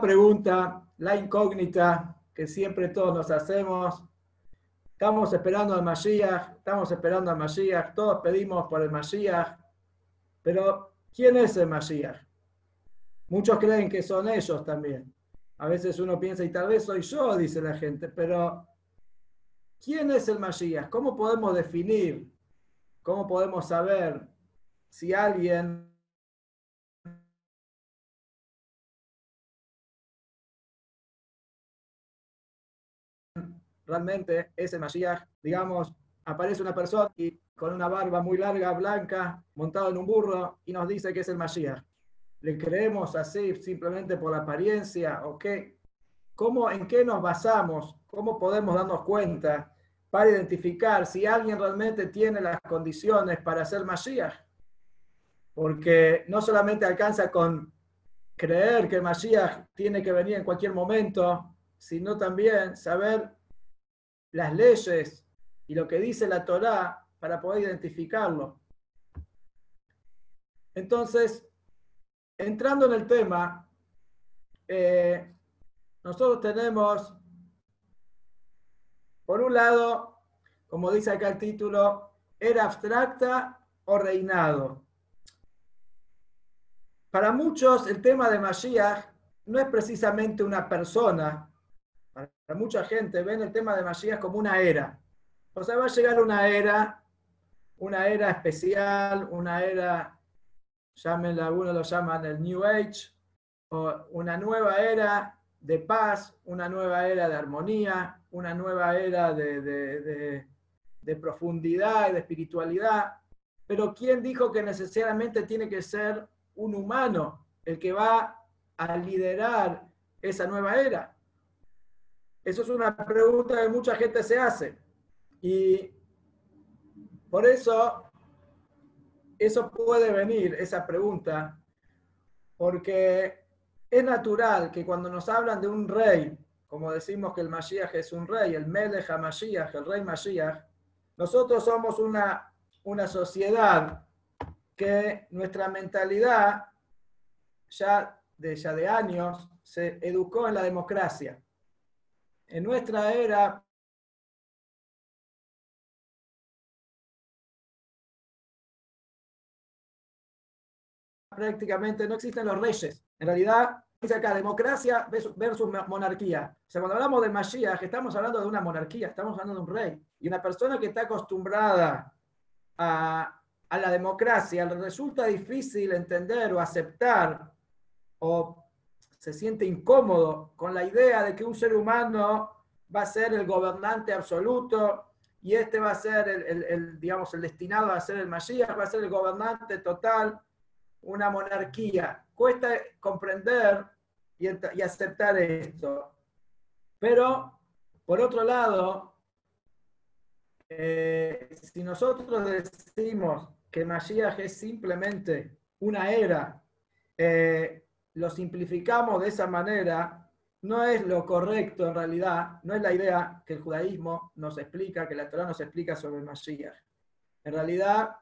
pregunta, la incógnita que siempre todos nos hacemos. Estamos esperando al Mashiach, estamos esperando al Mashiach, todos pedimos por el Mashiach, pero ¿quién es el Mashiach? Muchos creen que son ellos también. A veces uno piensa, y tal vez soy yo, dice la gente, pero ¿quién es el Mashiach? ¿Cómo podemos definir? ¿Cómo podemos saber si alguien realmente ese Mashiach, digamos, aparece una persona y con una barba muy larga, blanca, montado en un burro, y nos dice que es el Mashiach. ¿Le creemos así simplemente por la apariencia o qué? ¿Cómo, ¿En qué nos basamos? ¿Cómo podemos darnos cuenta para identificar si alguien realmente tiene las condiciones para ser Mashiach? Porque no solamente alcanza con creer que Mashiach tiene que venir en cualquier momento, sino también saber las leyes y lo que dice la Torá para poder identificarlo. Entonces, entrando en el tema, eh, nosotros tenemos, por un lado, como dice acá el título, era abstracta o reinado. Para muchos, el tema de Mashiach no es precisamente una persona, para mucha gente ven el tema de Mashiach como una era. O sea, va a llegar una era, una era especial, una era, llámenla, algunos lo llaman el New Age, o una nueva era de paz, una nueva era de armonía, una nueva era de, de, de profundidad y de espiritualidad. Pero ¿quién dijo que necesariamente tiene que ser un humano el que va a liderar esa nueva era? Eso es una pregunta que mucha gente se hace. Y por eso, eso puede venir, esa pregunta, porque es natural que cuando nos hablan de un rey, como decimos que el Mashiach es un rey, el Melech Mashiach, el rey Mashiach, nosotros somos una, una sociedad que nuestra mentalidad ya de, ya de años se educó en la democracia en nuestra era prácticamente no existen los reyes. En realidad, dice acá democracia versus monarquía. O sea, cuando hablamos de Mashiach, estamos hablando de una monarquía, estamos hablando de un rey. Y una persona que está acostumbrada a, a la democracia, le resulta difícil entender o aceptar o se siente incómodo con la idea de que un ser humano va a ser el gobernante absoluto y este va a ser el, digamos, el destinado a ser el Mashiach, va a ser el gobernante total, una monarquía. Cuesta comprender y, aceptar esto. Pero, por otro lado, eh, si nosotros decimos que Mashiach es simplemente una era eh, lo simplificamos de esa manera, no es lo correcto en realidad, no es la idea que el judaísmo nos explica, que la Torah nos explica sobre el Mashiach. En realidad,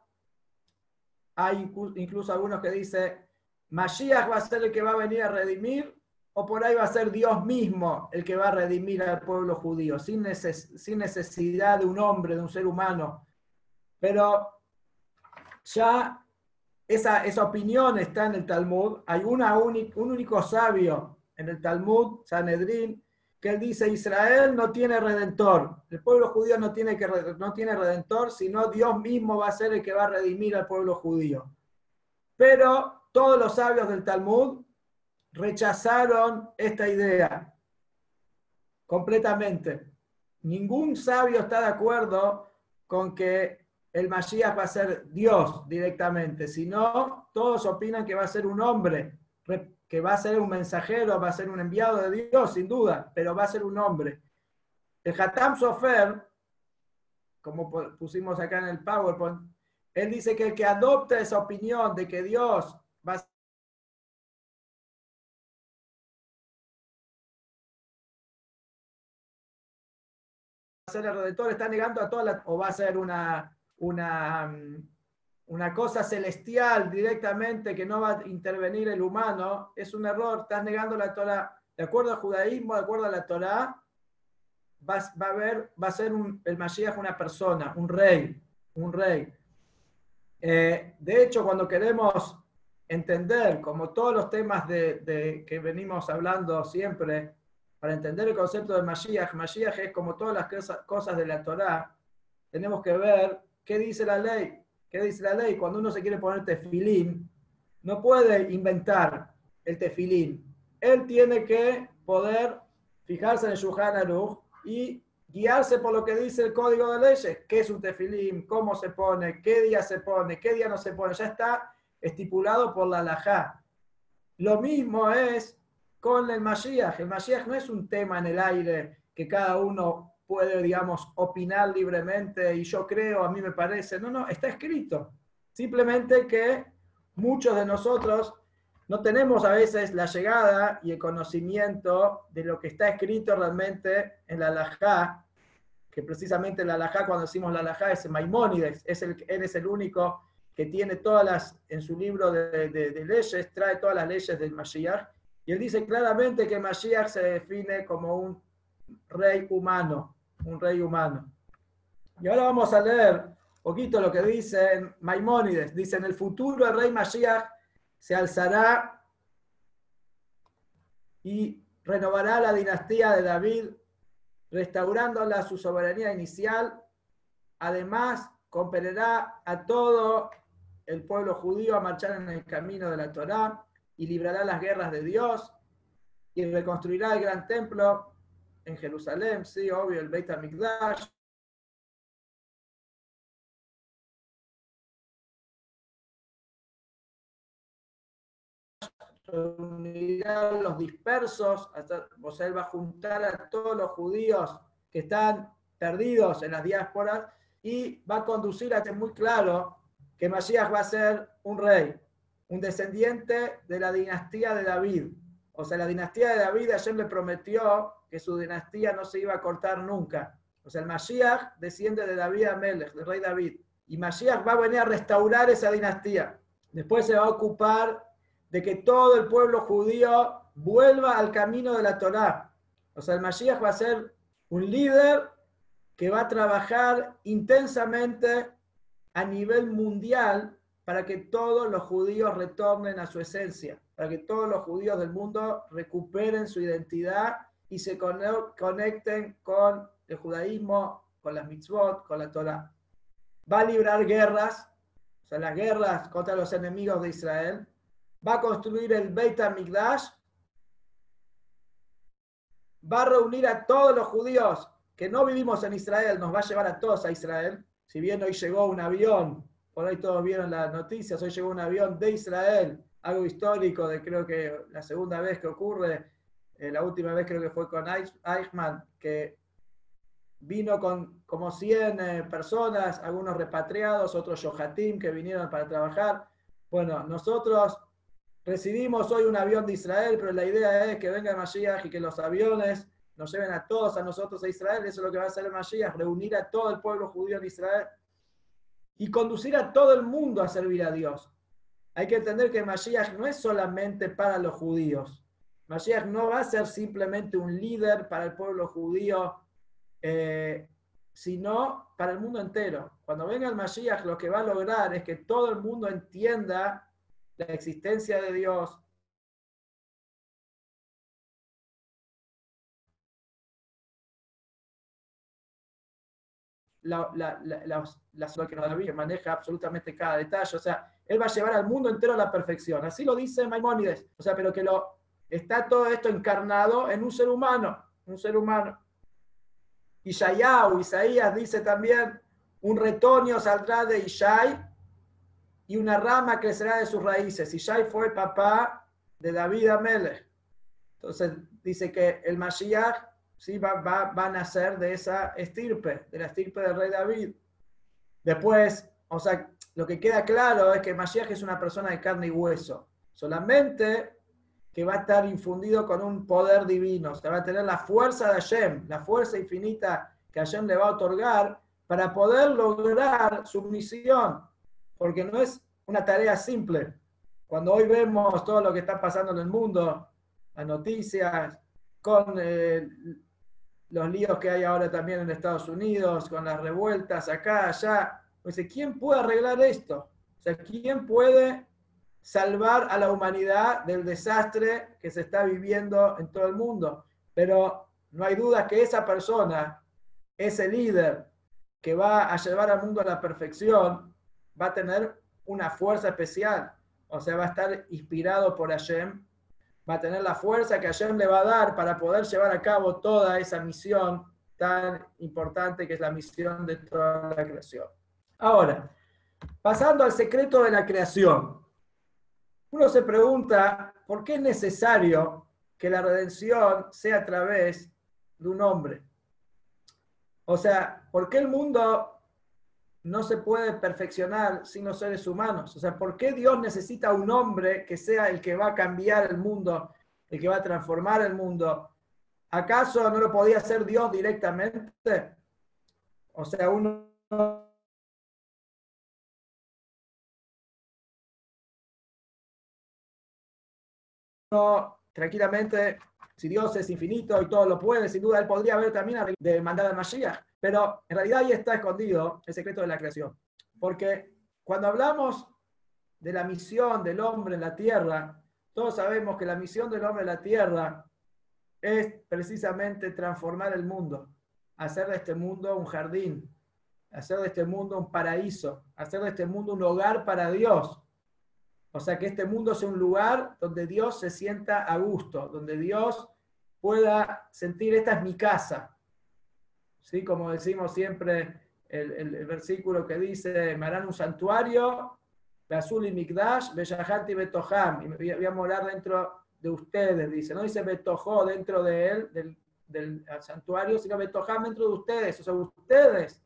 hay incluso algunos que dicen, Mashiach va a ser el que va a venir a redimir, o por ahí va a ser Dios mismo el que va a redimir al pueblo judío, sin, sin necesidad de un hombre, de un ser humano. Pero ya esa, esa opinión está en el Talmud. Hay un único sabio en el Talmud, Sanedrín, que él dice, Israel no tiene redentor, el pueblo judío no tiene, que, no tiene redentor, sino Dios mismo va a ser el que va a redimir al pueblo judío. Pero todos los sabios del Talmud rechazaron esta idea completamente. Ningún sabio está de acuerdo con que el Mashiach va a ser Dios directamente, sino todos opinan que va a ser un hombre, que va a ser un mensajero, va a ser un enviado de Dios, sin duda, pero va a ser un hombre. El Hatam Sofer, como pusimos acá en el PowerPoint, él dice que el que adopta esa opinión de que Dios va a ser el redentor, está negando a todas o va a ser una, una, mm, una cosa celestial directamente que no va a intervenir el humano, es un error, estás negando la Torah. de acuerdo al judaísmo, de acuerdo a la Torá, va, va a, haber, va a ser un, el Mashiach una persona, un rey, un rey. Eh, de hecho, cuando queremos entender, como todos los temas de, que venimos hablando siempre, para entender el concepto de Mashiach, Mashiach es como todas las cosas de la Torá, tenemos que ver qué dice la ley. ¿Qué dice la ley? Cuando uno se quiere poner tefilín, no puede inventar el tefilín. Él tiene que poder fijarse en el Shulchan y guiarse por lo que dice el código de leyes. ¿Qué es un tefilín? ¿Cómo se pone? ¿Qué día se pone? ¿Qué día no se pone? Ya está estipulado por la halajá. Lo mismo es con el Mashiach. El Mashiach no es un tema en el aire que cada uno puede, digamos, opinar libremente y yo creo, a mí me parece. No, no, está escrito. Simplemente que muchos de nosotros no tenemos a veces la llegada y el conocimiento de lo que está escrito realmente en la halajá, que precisamente la halajá, cuando decimos la halajá, es Maimónides, es el, él es el único que tiene todas las, en su libro de leyes, trae todas las leyes del Mashiach, y él dice claramente que Mashiach se define como un rey humano, un rey humano. Y ahora vamos a leer poquito lo que dice Maimónides. Dice, en el futuro el rey Mashiach se alzará y renovará la dinastía de David, restaurándola su soberanía inicial. Además, compelerá a todo el pueblo judío a marchar en el camino de la Torá y librará las guerras de Dios y reconstruirá el gran templo en Jerusalén, sí, obvio, el Beit HaMikdash, los dispersos, o sea, él va a juntar a todos los judíos que están perdidos en las diásporas y va a conducir a que muy claro que Masías va a ser un rey, un descendiente de la dinastía de David. O sea, la dinastía de David ayer le prometió que su dinastía no se iba a cortar nunca. O sea, el Mashiach desciende de David Amelech, del rey David. Y Mashiach va a venir a restaurar esa dinastía. Después se va a ocupar de que todo el pueblo judío vuelva al camino de la Torá. O sea, el Mashiach va a ser un líder que va a trabajar intensamente a nivel mundial para que todos los judíos retornen a su esencia, para que todos los judíos del mundo recuperen su identidad y se conecten con el judaísmo, con las mitzvot, con la Torah. Va a librar guerras, o sea, las guerras contra los enemigos de Israel, va a construir el Beit HaMikdash, va a reunir a todos los judíos que no vivimos en Israel, nos va a llevar a todos a Israel. Si bien hoy llegó un avión, por ahí todos vieron las noticias, hoy llegó un avión de Israel, algo histórico de creo que la segunda vez que ocurre, eh, la última vez creo que fue con Eichmann, que vino con como 100 eh, personas, algunos repatriados, otros Yohatim que vinieron para trabajar. Bueno, nosotros Recibimos hoy un avión de Israel, pero la idea es que venga Mashiach y que los aviones nos lleven a todos a nosotros a Israel. Eso es lo que va a hacer Mashiach, reunir a todo el pueblo judío en Israel y conducir a todo el mundo a servir a Dios. Hay que entender que Mashiach no es solamente para los judíos. Mashiach no va a ser simplemente un líder para el pueblo judío, eh, sino para el mundo entero. Cuando venga el Mashiach, lo que va a lograr es que todo el mundo entienda la existencia de Dios, la, la, la, la, que maneja absolutamente cada detalle. O sea, él va a llevar al mundo entero a la perfección. Así lo dice Maimónides. O sea, pero que lo está todo esto encarnado en un ser humano, un ser humano. Y Isaías dice también, un retoño saldrá de Ishai y una rama crecerá de sus raíces. Y Shai fue papá de David Amelech. Entonces dice que el Mashiach sí va, va, va, a nacer de esa estirpe, de la estirpe del rey David. Después, o sea, lo que queda claro es que Mashiach es una persona de carne y hueso. Solamente que va a estar infundido con un poder divino. O sea, va a tener la fuerza de Hashem, la fuerza infinita que Hashem le va a otorgar para poder lograr su misión porque no es una tarea simple. Cuando hoy vemos todo lo que está pasando en el mundo, las noticias, con eh, los líos que hay ahora también en Estados Unidos, con las revueltas acá, allá. Dice, ¿quién puede arreglar esto? O sea, ¿quién puede salvar a la humanidad del desastre que se está viviendo en todo el mundo? Pero no hay duda que esa persona, ese líder que va a llevar al mundo a la perfección, va a tener una fuerza especial. O sea, va a estar inspirado por Hashem, va a tener la fuerza que Hashem le va a dar para poder llevar a cabo toda esa misión tan importante que es la misión de toda la creación. Ahora, pasando al secreto de la creación, uno se pregunta por qué es necesario que la redención sea a través de un hombre. O sea, ¿por qué el mundo no se puede perfeccionar sin los seres humanos? O sea, ¿por qué Dios necesita un hombre que sea el que va a cambiar el mundo, el que va a transformar el mundo? ¿Acaso no lo podía hacer Dios directamente? O sea, uno tranquilamente, si Dios es infinito y todo lo puede, sin duda Él podría haber también de mandar al Mashiach. Pero en realidad ahí está escondido el secreto de la creación. Porque cuando hablamos de la misión del hombre en la tierra, todos sabemos que la misión del hombre en la tierra es precisamente transformar el mundo, hacer de este mundo un jardín, hacer de este mundo un paraíso, hacer de este mundo un hogar para Dios. O sea, que este mundo sea un lugar donde Dios se sienta a gusto, donde Dios pueda sentir, esta es mi casa. ¿Sí? Como decimos siempre, el, versículo que dice, me harán un santuario, Azul y Mikdash, Bellahanti Betoham, y voy a morar dentro de ustedes, dice. No dice Betojó dentro de él, del, del santuario, sino Betoham dentro de ustedes. O sea, ustedes,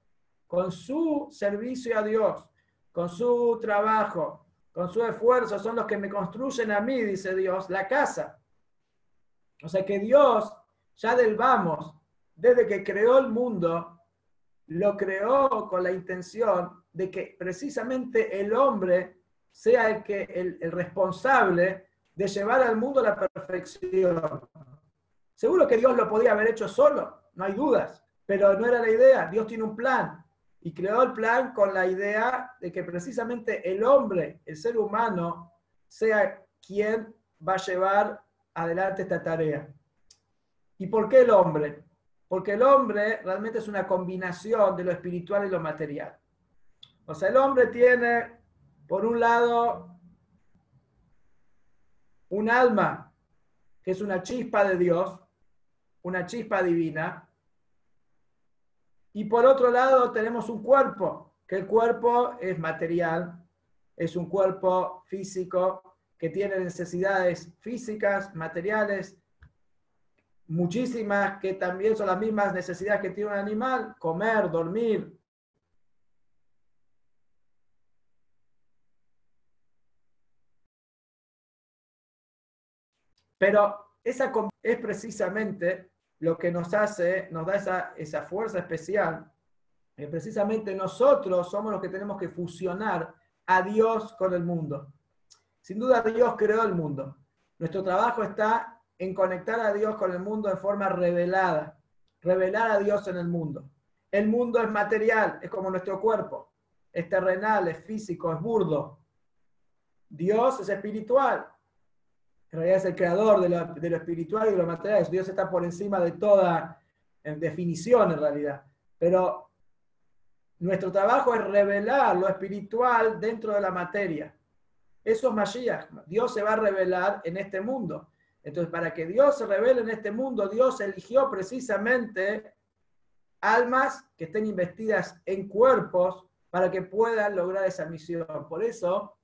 con su servicio a Dios, con su trabajo, con su esfuerzo, son los que me construyen a mí, dice Dios, la casa. O sea que Dios, ya del vamos, desde que creó el mundo, lo creó con la intención de que precisamente el hombre sea el, que, el, responsable de llevar al mundo a la perfección. Seguro que Dios lo podía haber hecho solo, no hay dudas, pero no era la idea. Dios tiene un plan y creó el plan con la idea de que precisamente el hombre, el ser humano, sea quien va a llevar adelante esta tarea. ¿Y por qué el hombre? Porque el hombre realmente es una combinación de lo espiritual y lo material. O sea, el hombre tiene, por un lado, un alma, que es una chispa de Dios, una chispa divina, y por otro lado tenemos un cuerpo, que el cuerpo es material, es un cuerpo físico que tiene necesidades físicas, materiales, muchísimas que también son las mismas necesidades que tiene un animal, comer, dormir. Pero esa es precisamente lo que nos hace, nos da esa, fuerza especial, que precisamente nosotros somos los que tenemos que fusionar a Dios con el mundo. Sin duda Dios creó el mundo. Nuestro trabajo está en conectar a Dios con el mundo de forma revelada, revelar a Dios en el mundo. El mundo es material, es como nuestro cuerpo, es terrenal, es físico, es burdo. Dios es espiritual, en realidad es el creador de lo, espiritual y de lo material. Dios está por encima de toda definición en realidad. Pero nuestro trabajo es revelar lo espiritual dentro de la materia. Eso es Mashiach. Dios se va a revelar en este mundo. Entonces, para que Dios se revele en este mundo, Dios eligió precisamente almas que estén investidas en cuerpos para que puedan lograr esa misión. Por eso,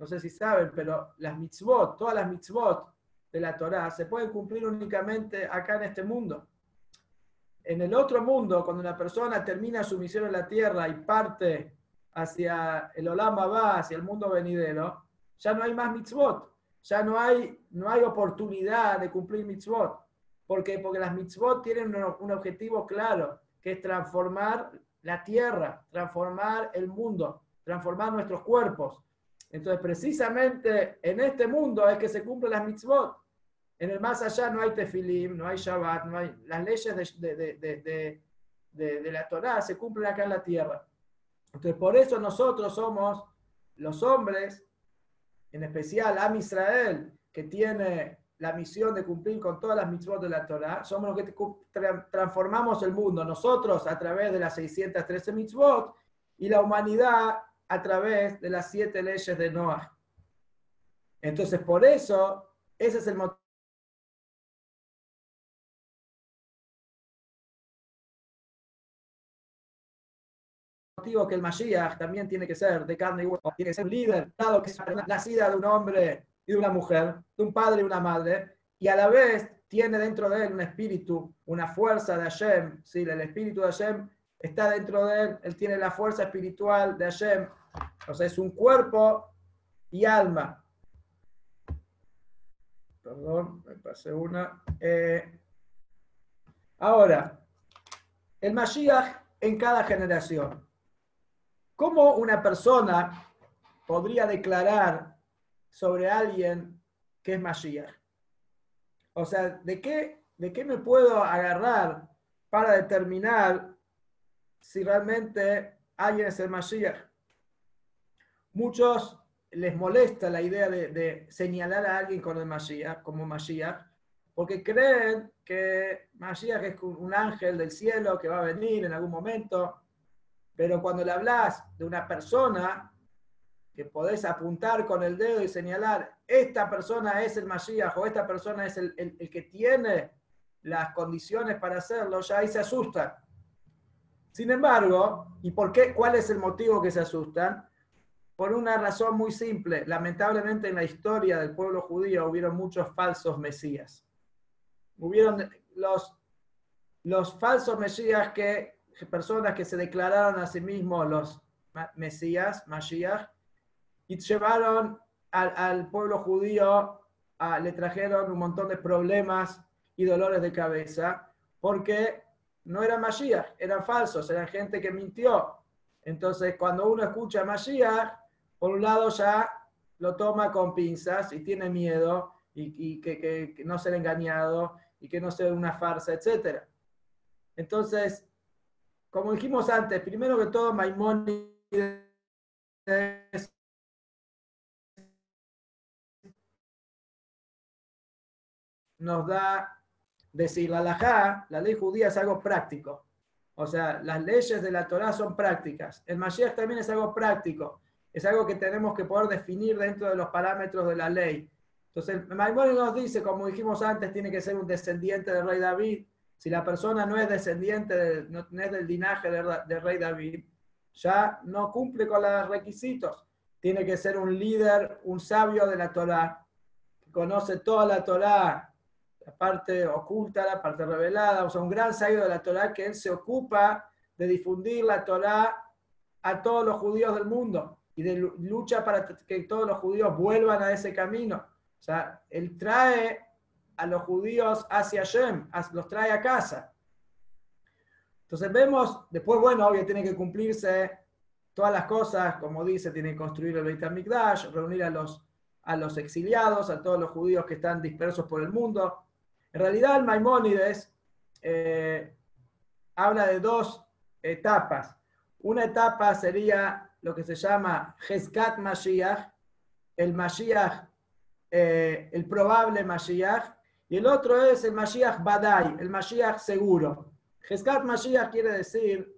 no sé si saben, pero las mitzvot, todas las mitzvot de la Torá se pueden cumplir únicamente acá en este mundo. En el otro mundo, cuando una persona termina su misión en la tierra y parte hacia el Olam Abba, hacia el mundo venidero, ya no hay más mitzvot, ya no hay, no hay oportunidad de cumplir mitzvot. ¿Por qué? Porque las mitzvot tienen un objetivo claro, que es transformar la tierra, transformar el mundo, transformar nuestros cuerpos. Entonces, precisamente en este mundo es que se cumplen las mitzvot. En el más allá no hay tefilim, no hay Shabbat, no hay, las leyes de, de, de, la Torá se cumplen acá en la tierra. Entonces, por eso nosotros somos los hombres, en especial Am Israel, que tiene la misión de cumplir con todas las mitzvot de la Torah, somos los que transformamos el mundo, nosotros a través de las 613 mitzvot y la humanidad a través de las siete leyes de Noah. Entonces, por eso, ese es el motivo que el Mashiach también tiene que ser de carne y hueso, tiene que ser un líder, dado que es nacida de un hombre y de una mujer, de un padre y una madre, y a la vez tiene dentro de él un espíritu, una fuerza de Hashem, ¿sí? el espíritu de Hashem está dentro de él, él tiene la fuerza espiritual de Hashem, o sea, es un cuerpo y alma. Perdón, me pasé una. Eh, ahora, el Mashiach en cada generación. ¿Cómo una persona podría declarar sobre alguien que es Mashiach? O sea, ¿de qué, ¿de qué me puedo agarrar para determinar si realmente alguien es el Mashiach? Muchos les molesta la idea de, señalar a alguien con el Mashiach, como Mashiach, porque creen que Mashiach es un ángel del cielo que va a venir en algún momento, pero cuando le hablas de una persona que podés apuntar con el dedo y señalar, esta persona es el Mashiach o esta persona es el, que tiene las condiciones para hacerlo, ya ahí se asustan. Sin embargo, ¿y por qué? ¿Cuál es el motivo que se asustan? Por una razón muy simple. Lamentablemente en la historia del pueblo judío hubieron muchos falsos mesías. Hubieron los, los falsos mesías que, personas que se declararon a sí mismos los mesías, Mashiach, y llevaron al, pueblo judío, le trajeron un montón de problemas y dolores de cabeza, porque no eran Mashiach, eran falsos, eran gente que mintió. Entonces, cuando uno escucha Mashiach, por un lado ya lo toma con pinzas y tiene miedo y, que, no ser engañado y que no sea una farsa, etc. Entonces, como dijimos antes, primero que todo, Maimónides nos da decir la halajá, la ley judía es algo práctico. O sea, las leyes de la Torah son prácticas. El Mashiach también es algo práctico. Es algo que tenemos que poder definir dentro de los parámetros de la ley. Entonces, Maimónides nos dice, como dijimos antes, tiene que ser un descendiente del rey David. Si la persona no es descendiente, no, es del linaje del rey David, ya no cumple con los requisitos. Tiene que ser un líder, un sabio de la Torah, que conoce toda la Torah la parte oculta, la parte revelada, o sea, un gran sabio de la Torah que él se ocupa de difundir la Torah a todos los judíos del mundo y de lucha para que todos los judíos vuelvan a ese camino. O sea, él trae a los judíos hacia Shem, los trae a casa. Entonces vemos, después, bueno, obvio, tiene que cumplirse todas las cosas, como dice, tiene que construir el Beit HaMikdash, reunir a los, a los exiliados, a todos los judíos que están dispersos por el mundo, en realidad, el Maimónides eh, habla de dos etapas. Una etapa sería lo que se llama Hezkat Mashiach, el Mashiach, eh, el probable Mashiach, y el otro es el Mashiach Badai, el Mashiach seguro. Hezkat Mashiach quiere decir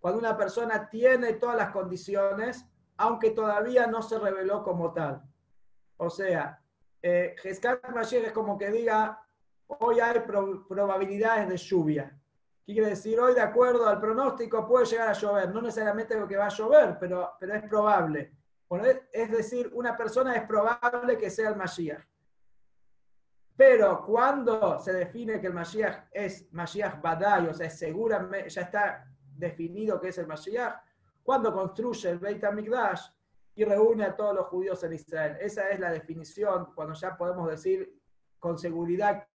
cuando una persona tiene todas las condiciones, aunque todavía no se reveló como tal. O sea, eh, Mashiach es como que diga, hoy hay probabilidades de lluvia. ¿Qué quiere decir? Hoy, de acuerdo al pronóstico, puede llegar a llover. No necesariamente lo que va a llover, pero, pero es probable. Bueno, es, decir, una persona es probable que sea el Mashiach. Pero cuando se define que el Mashiach es Mashiach Badai, o sea, seguramente ya está definido que es el Mashiach, cuando construye el Beit HaMikdash y reúne a todos los judíos en Israel. Esa es la definición, cuando ya podemos decir con seguridad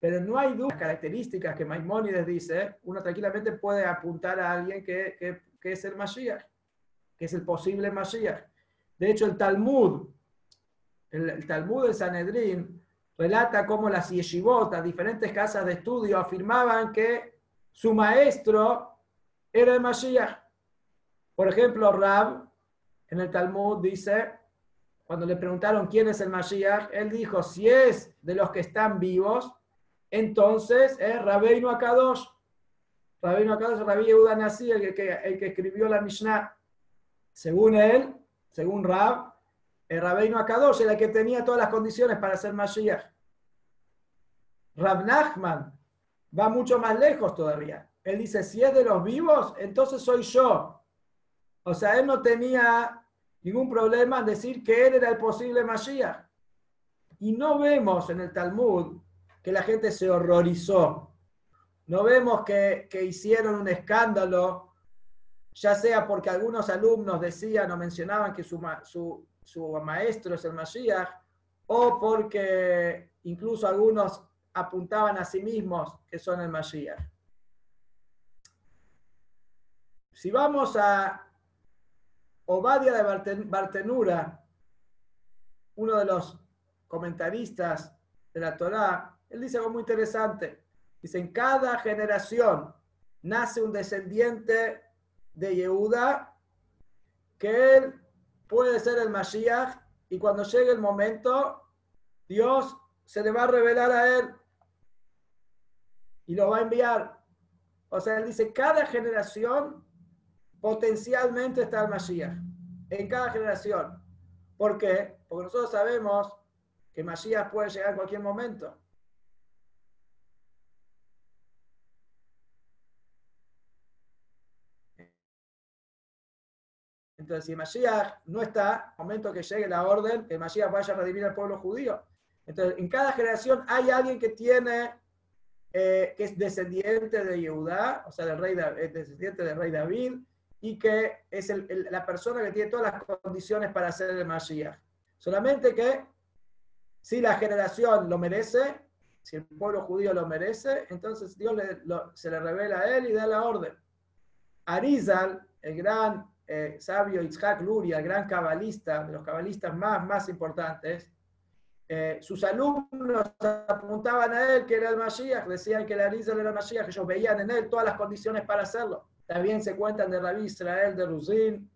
Pero no hay dudas características que Maimónides dice, uno tranquilamente puede apuntar a alguien que, que es el Mashiach, que es el posible Mashiach. De hecho, el Talmud, el, Talmud de Sanedrín, relata cómo las yeshivot, diferentes casas de estudio, afirmaban que su maestro era el Mashiach. Por ejemplo, Rab, en el Talmud, dice, cuando le preguntaron quién es el Mashiach, él dijo, si es de los que están vivos, entonces es Rabbeinu Akadosh. Rabbeinu Akadosh, Rabbi Yehuda Nasi, el que, escribió la Mishnah. Según él, según Rab, el Rabbeinu Akadosh era el que tenía todas las condiciones para ser Mashiach. Rab Nachman va mucho más lejos todavía. Él dice, si es de los vivos, entonces soy yo. O sea, él no tenía ningún problema en decir que él era el posible Mashiach. Y no vemos en el Talmud que la gente se horrorizó. No vemos que, hicieron un escándalo, ya sea porque algunos alumnos decían o mencionaban que su, su maestro es el Mashiach, o porque incluso algunos apuntaban a sí mismos que son el Mashiach. Si vamos a Obadia de Bartenura, uno de los comentaristas de la Torá, él dice algo muy interesante. Dice, en cada generación nace un descendiente de Yehuda que él puede ser el Mashiach y cuando llegue el momento, Dios se le va a revelar a él y lo va a enviar. O sea, él dice, cada generación potencialmente está el Mashiach. En cada generación. ¿Por qué? Porque nosotros sabemos que Mashiach puede llegar en cualquier momento. Entonces, si Mashiach no está, momento que llegue la orden, que Mashiach vaya a redimir al pueblo judío. Entonces, en cada generación hay alguien que tiene, eh, que es descendiente de Yehudá, o sea, del rey, descendiente del rey David, y que es la persona que tiene todas las condiciones para ser el Mashiach. Solamente que si la generación lo merece, si el pueblo judío lo merece, entonces Dios se le revela a él y da la orden. Arizal, el gran eh, sabio Itzhak Luria, gran cabalista, de los cabalistas más, más importantes, eh, sus alumnos apuntaban a él que era el Mashiach, decían que el Arizal era el Mashiach, ellos veían en él todas las condiciones para hacerlo. También se cuentan de Rabbi Israel de Ruzin,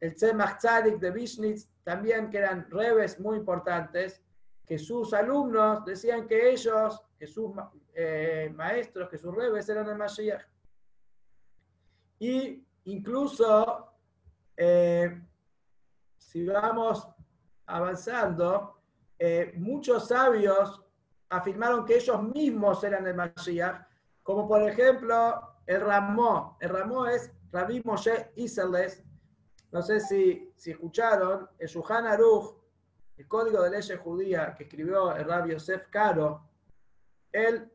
el Tzemach Tzadik de Vishnitz, también que eran rebes muy importantes, que sus alumnos decían que ellos, que sus eh, maestros, que sus rebes eran el Mashiach. Y incluso eh, si vamos avanzando, eh, muchos sabios afirmaron que ellos mismos eran el Mashiach, como por ejemplo el Ramó. El Ramó es Rabbi Moshe Iseles. No sé si, si escucharon, el Shuhan Aruch, el código de leyes judía que escribió el Rabbi Yosef Caro, él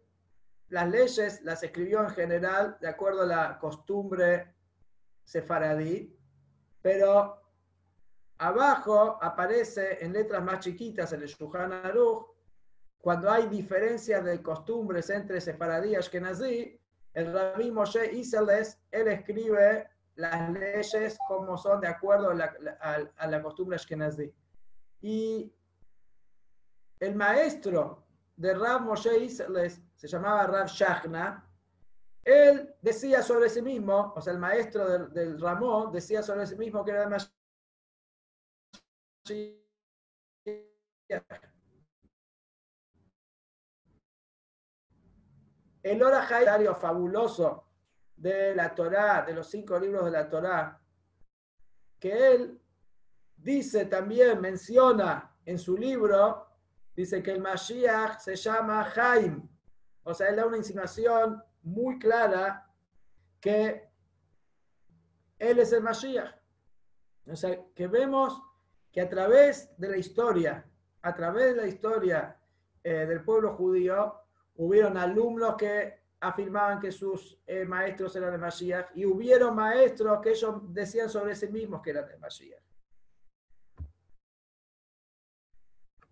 las leyes las escribió en general de acuerdo a la costumbre sefaradí, pero abajo aparece en letras más chiquitas el Shulchan Aruch, cuando hay diferencias de costumbres entre Sefaradí y Ashkenazí, el Rabbi Moshe Iseles, él escribe las leyes como son de acuerdo a la, costumbre Ashkenazí. Y el maestro de Rab Moshe Iseles se llamaba Rab Shachna, él decía sobre sí mismo, o sea, el maestro del, Ramón decía sobre sí mismo que era más el orajario fabuloso de la Torá, de los cinco libros de la Torá, que él dice también, menciona en su libro, dice que el Mashiach se llama Jaim. O sea, él da una insinuación muy clara que Él es el Mashiach. O sea, que vemos que a través de la historia, a través de la historia eh, del pueblo judío, hubieron alumnos que afirmaban que sus eh, maestros eran el Mashiach y hubieron maestros que ellos decían sobre sí mismos que eran el Mashiach.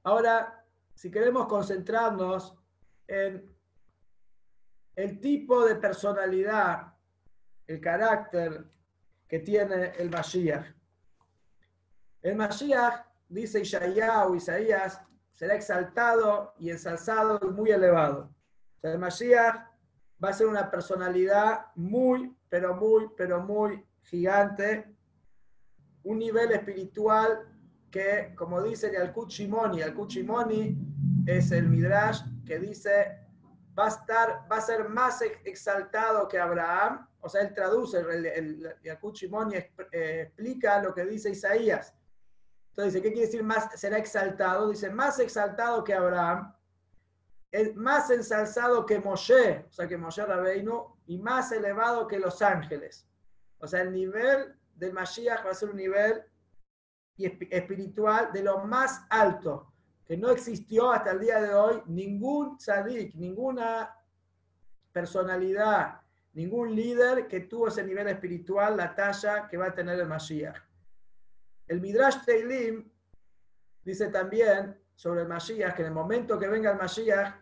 Ahora, si queremos concentrarnos en el tipo de personalidad, el carácter que tiene el Mashiach. El Mashiach, dice Isaías, será exaltado y ensalzado y muy elevado. el Mashiach va a ser una personalidad muy, pero muy, pero muy gigante, un nivel espiritual que, como dice el Kuchimoni, el Kuchimoni es el Midrash que dice va a estar, va a ser más exaltado que Abraham. O sea, él traduce, el, el, eh, explica lo que dice Isaías. Entonces dice, ¿qué quiere decir más? Será exaltado. Dice, más exaltado que Abraham, más ensalzado que Moshe, o sea, que Moshe Rabbeinu, y más elevado que los ángeles. O sea, el nivel del Mashiach va a ser un nivel espiritual de lo más alto, que no existió hasta el día de hoy ningún tzadik, ninguna personalidad, ningún líder que tuvo ese nivel espiritual, la talla que va a tener el Mashiach. El Midrash Teilim dice también sobre el Mashiach, que en el momento que venga el Mashiach,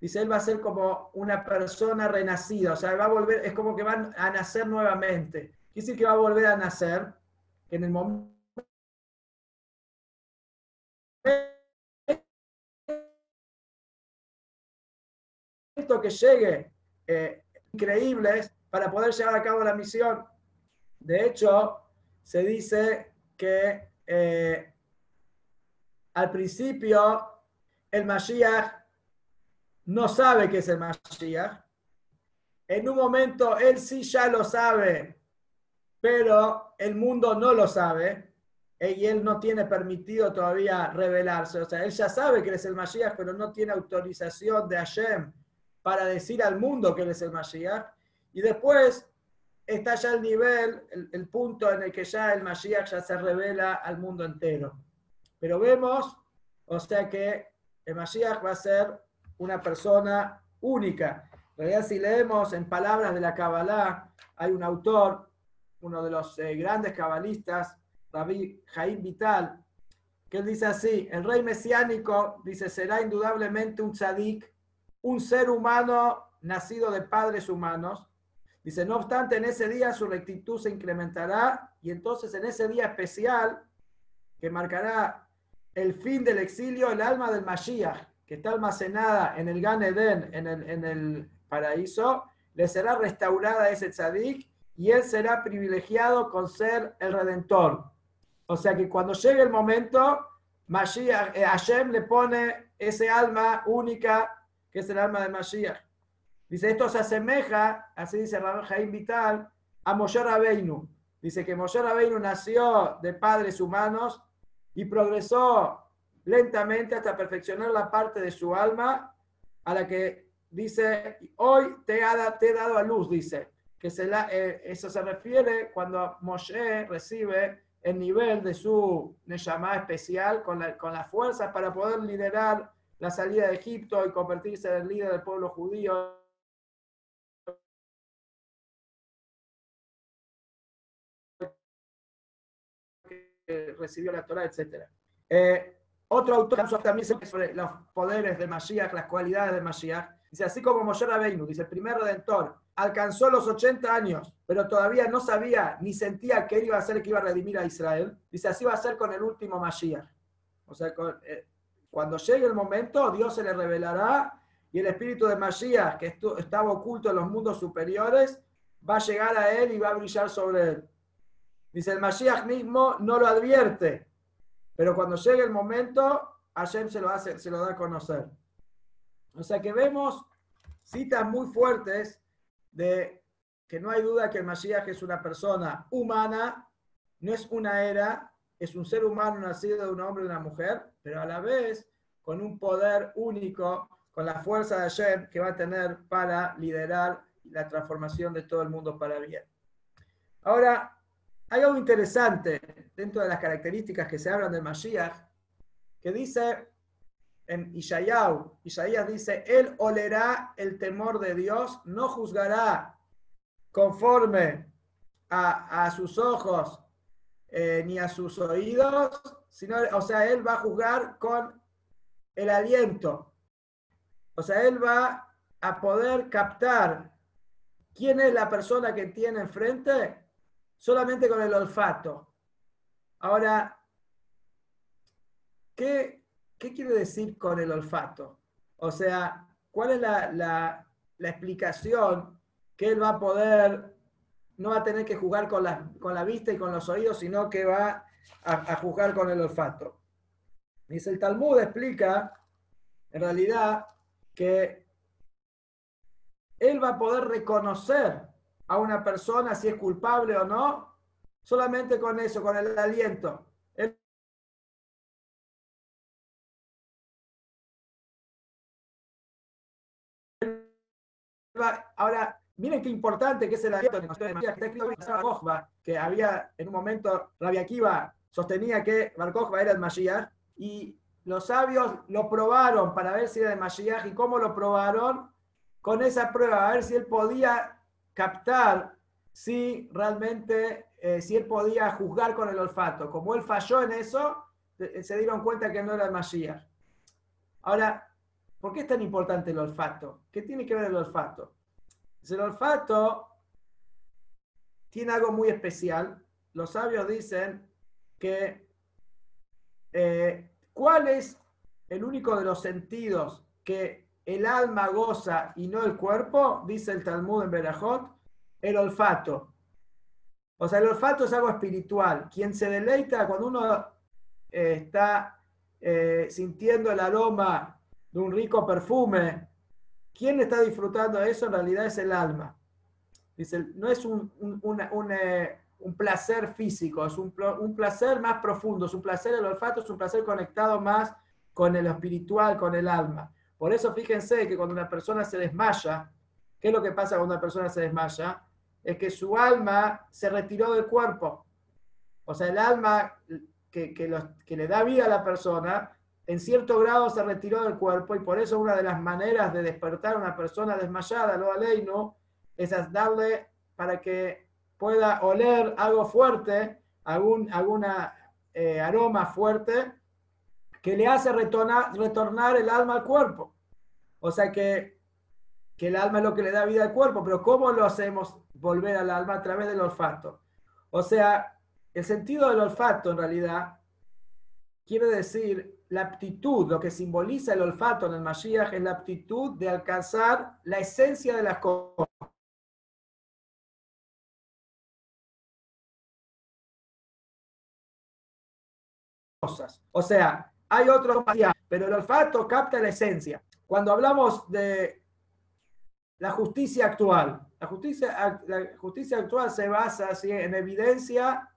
dice, él va a ser como una persona renacida, o sea, va a volver, es como que va a nacer nuevamente. Quiere decir que va a volver a nacer, que en el momento que llegue eh, increíbles para poder llevar a cabo la misión. De hecho, se dice que eh, al principio el Mashiach no sabe que es el Mashiach. En un momento él sí ya lo sabe, pero el mundo no lo sabe y él no tiene permitido todavía revelarse. O sea, él ya sabe que es el Mashiach, pero no tiene autorización de Hashem para decir al mundo que él es el Mashiach. Y después está ya el nivel, el, punto en el que ya el Mashiach ya se revela al mundo entero. Pero vemos, o sea que el Mashiach va a ser una persona única. En realidad, si leemos en palabras de la Kabbalah, hay un autor, uno de los eh, grandes cabalistas, Rabbi Jaim Vital, que él dice así, el rey mesiánico, dice, será indudablemente un tzadik un ser humano nacido de padres humanos. Dice, no obstante, en ese día su rectitud se incrementará y entonces en ese día especial que marcará el fin del exilio, el alma del Mashiach, que está almacenada en el Gan Eden, en el, en el paraíso, le será restaurada ese tzadik y él será privilegiado con ser el redentor. O sea que cuando llegue el momento, Mashiach, eh, Hashem le pone ese alma única que es el alma de Mashiach. Dice, esto se asemeja, así dice Rabbi Jaim Vital, a Moshe Rabbeinu. Dice que Moshe Rabbeinu nació de padres humanos y progresó lentamente hasta perfeccionar la parte de su alma a la que dice, hoy te, he dado a luz, dice. Que se la, eh, eso se refiere cuando Moshe recibe el nivel de su Neshama especial con, la, con las fuerzas para poder liderar la salida de Egipto y convertirse en el líder del pueblo judío. Recibió la Torah, etc. Eh, otro autor también sobre los poderes de Mashiach, las cualidades de Mashiach. Dice, así como Moshe Rabbeinu, dice, el primer redentor, alcanzó los 80 años, pero todavía no sabía ni sentía que él iba a ser el que iba a redimir a Israel. Dice, así va a ser con el último Mashiach. O sea, eh, cuando llegue el momento, Dios se le revelará y el espíritu de Mashiach, que estaba oculto en los mundos superiores, va a llegar a él y va a brillar sobre él. Dice, el Mashiach mismo no lo advierte, pero cuando llegue el momento, Hashem se lo, hace, se lo da a conocer. O sea que vemos citas muy fuertes de que no hay duda que el Mashiach es una persona humana, no es una era, es un ser humano nacido de un hombre y una mujer, pero a la vez con un poder único, con la fuerza de Hashem que va a tener para liderar la transformación de todo el mundo para bien. Ahora, hay algo interesante dentro de las características que se hablan del Mashiach, que dice en Ishayahu, Isaías dice, Él olerá el temor de Dios, no juzgará conforme a, a sus ojos eh, ni a sus oídos, sino, o sea, él va a juzgar con el aliento. O sea, él va a poder captar quién es la persona que tiene enfrente solamente con el olfato. Ahora, ¿qué, quiere decir con el olfato? O sea, ¿cuál es la, explicación que él va a poder, no va a tener que jugar con la, con la vista y con los oídos, sino que va a, a jugar con el olfato? Dice el Talmud, explica en realidad que él va a poder reconocer a una persona si es culpable o no, solamente con eso, con el aliento. ahora, miren qué importante que es el aliento que había en un momento, Rabia Akiva sostenía que Bar era el Mashiach, y los sabios lo probaron para ver si era de Mashiach, y cómo lo probaron, con esa prueba, a ver si él podía captar si realmente, eh, si él podía juzgar con el olfato. Como él falló en eso, se dieron cuenta que no era el. Ahora, ¿por qué es tan importante el olfato? ¿Qué tiene que ver el olfato? El olfato tiene algo muy especial. Los sabios dicen que eh, ¿cuál es el único de los sentidos que el alma goza y no el cuerpo, dice el Talmud en Berajot, el olfato. O sea, el olfato es algo espiritual. Quien se deleita cuando uno eh, está eh, sintiendo el aroma de un rico perfume, quien está disfrutando de eso en realidad es el alma. Dice, no es un, eh, placer físico, es un, un placer más profundo, es un placer, el olfato es un placer conectado más con el espiritual, con el alma. Por eso fíjense que cuando una persona se desmaya, ¿qué es lo que pasa cuando una persona se desmaya? Es que su alma se retiró del cuerpo. O sea, el alma que, que, le da vida a la persona, en cierto grado se retiró del cuerpo y por eso una de las maneras de despertar a una persona desmayada, lo no es darle para que pueda oler algo fuerte, algún alguna, eh, aroma fuerte, que le hace retornar, el alma al cuerpo. O sea que, que el alma es lo que le da vida al cuerpo, pero ¿cómo lo hacemos volver al alma? A través del olfato. O sea, el sentido del olfato en realidad quiere decir la aptitud, lo que simboliza el olfato en el Mashiach es la aptitud de alcanzar la esencia de las cosas. O sea, hay otro, pero el olfato capta la esencia. Cuando hablamos de la justicia actual, la justicia, actual se basa en evidencia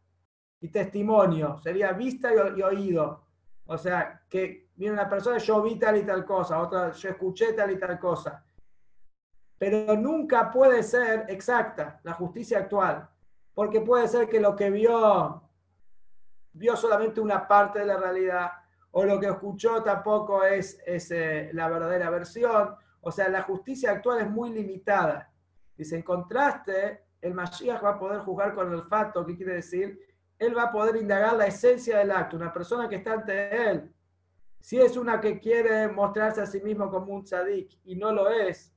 y testimonio, sería vista y, oído. O sea, que viene una persona, yo vi tal y tal cosa, otra, yo escuché tal y tal cosa. Pero nunca puede ser exacta la justicia actual, porque puede ser que lo que vio, vio solamente una parte de la realidad, o lo que escuchó tampoco es, eh, la verdadera versión. O sea, la justicia actual es muy limitada. Dice, en contraste, el Mashiach va a poder juzgar con el olfato, ¿qué quiere decir? Él va a poder indagar la esencia del acto, una persona que está ante él. Si es una que quiere mostrarse a sí mismo como un tzadik y no lo es,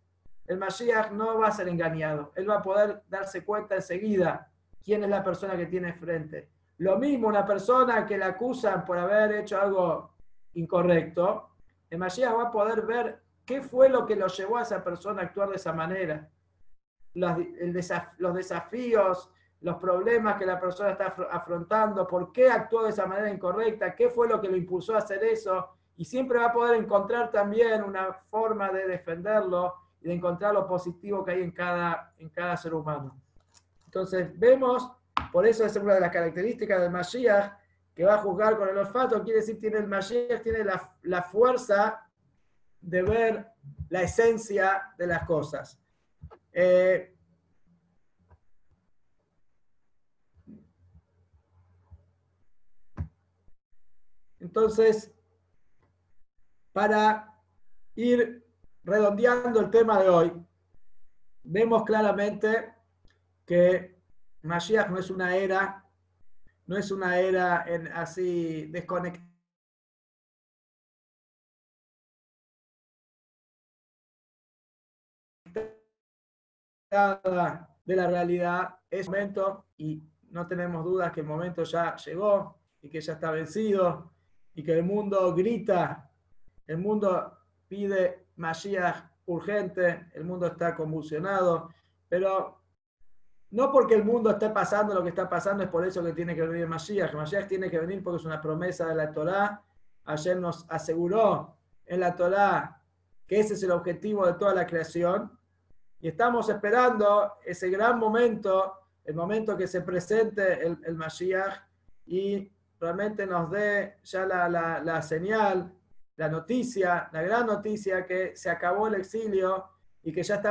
el Mashiach no va a ser engañado. Él va a poder darse cuenta enseguida quién es la persona que tiene frente. Lo mismo una persona que la acusan por haber hecho algo incorrecto, el Mashiach va a poder ver qué fue lo que lo llevó a esa persona a actuar de esa manera. Los, los desafíos, los problemas que la persona está afrontando, por qué actuó de esa manera incorrecta, qué fue lo que lo impulsó a hacer eso. Y siempre va a poder encontrar también una forma de defenderlo y de encontrar lo positivo que hay en cada, en cada ser humano. Entonces, vemos por eso es una de las características del Mashiach, que va a juzgar con el olfato, quiere decir tiene el Mashiach, tiene la, fuerza de ver la esencia de las cosas. Eh, entonces, para ir redondeando el tema de hoy, vemos claramente que Mashiach no es una era, no es una era en, así desconectada de la realidad, es momento y no tenemos dudas que el momento ya llegó y que ya está vencido y que el mundo grita, el mundo pide Mashiach urgente, el mundo está convulsionado, pero no porque el mundo esté pasando lo que está pasando es por eso que tiene que venir Mashiach. Mashiach tiene que venir porque es una promesa de la Torá. Ayer nos aseguró en la Torá que ese es el objetivo de toda la creación. Y estamos esperando ese gran momento, el momento que se presente el, el Mashiach y realmente nos dé ya la, la, la señal, la noticia, la gran noticia que se acabó el exilio y que ya estamos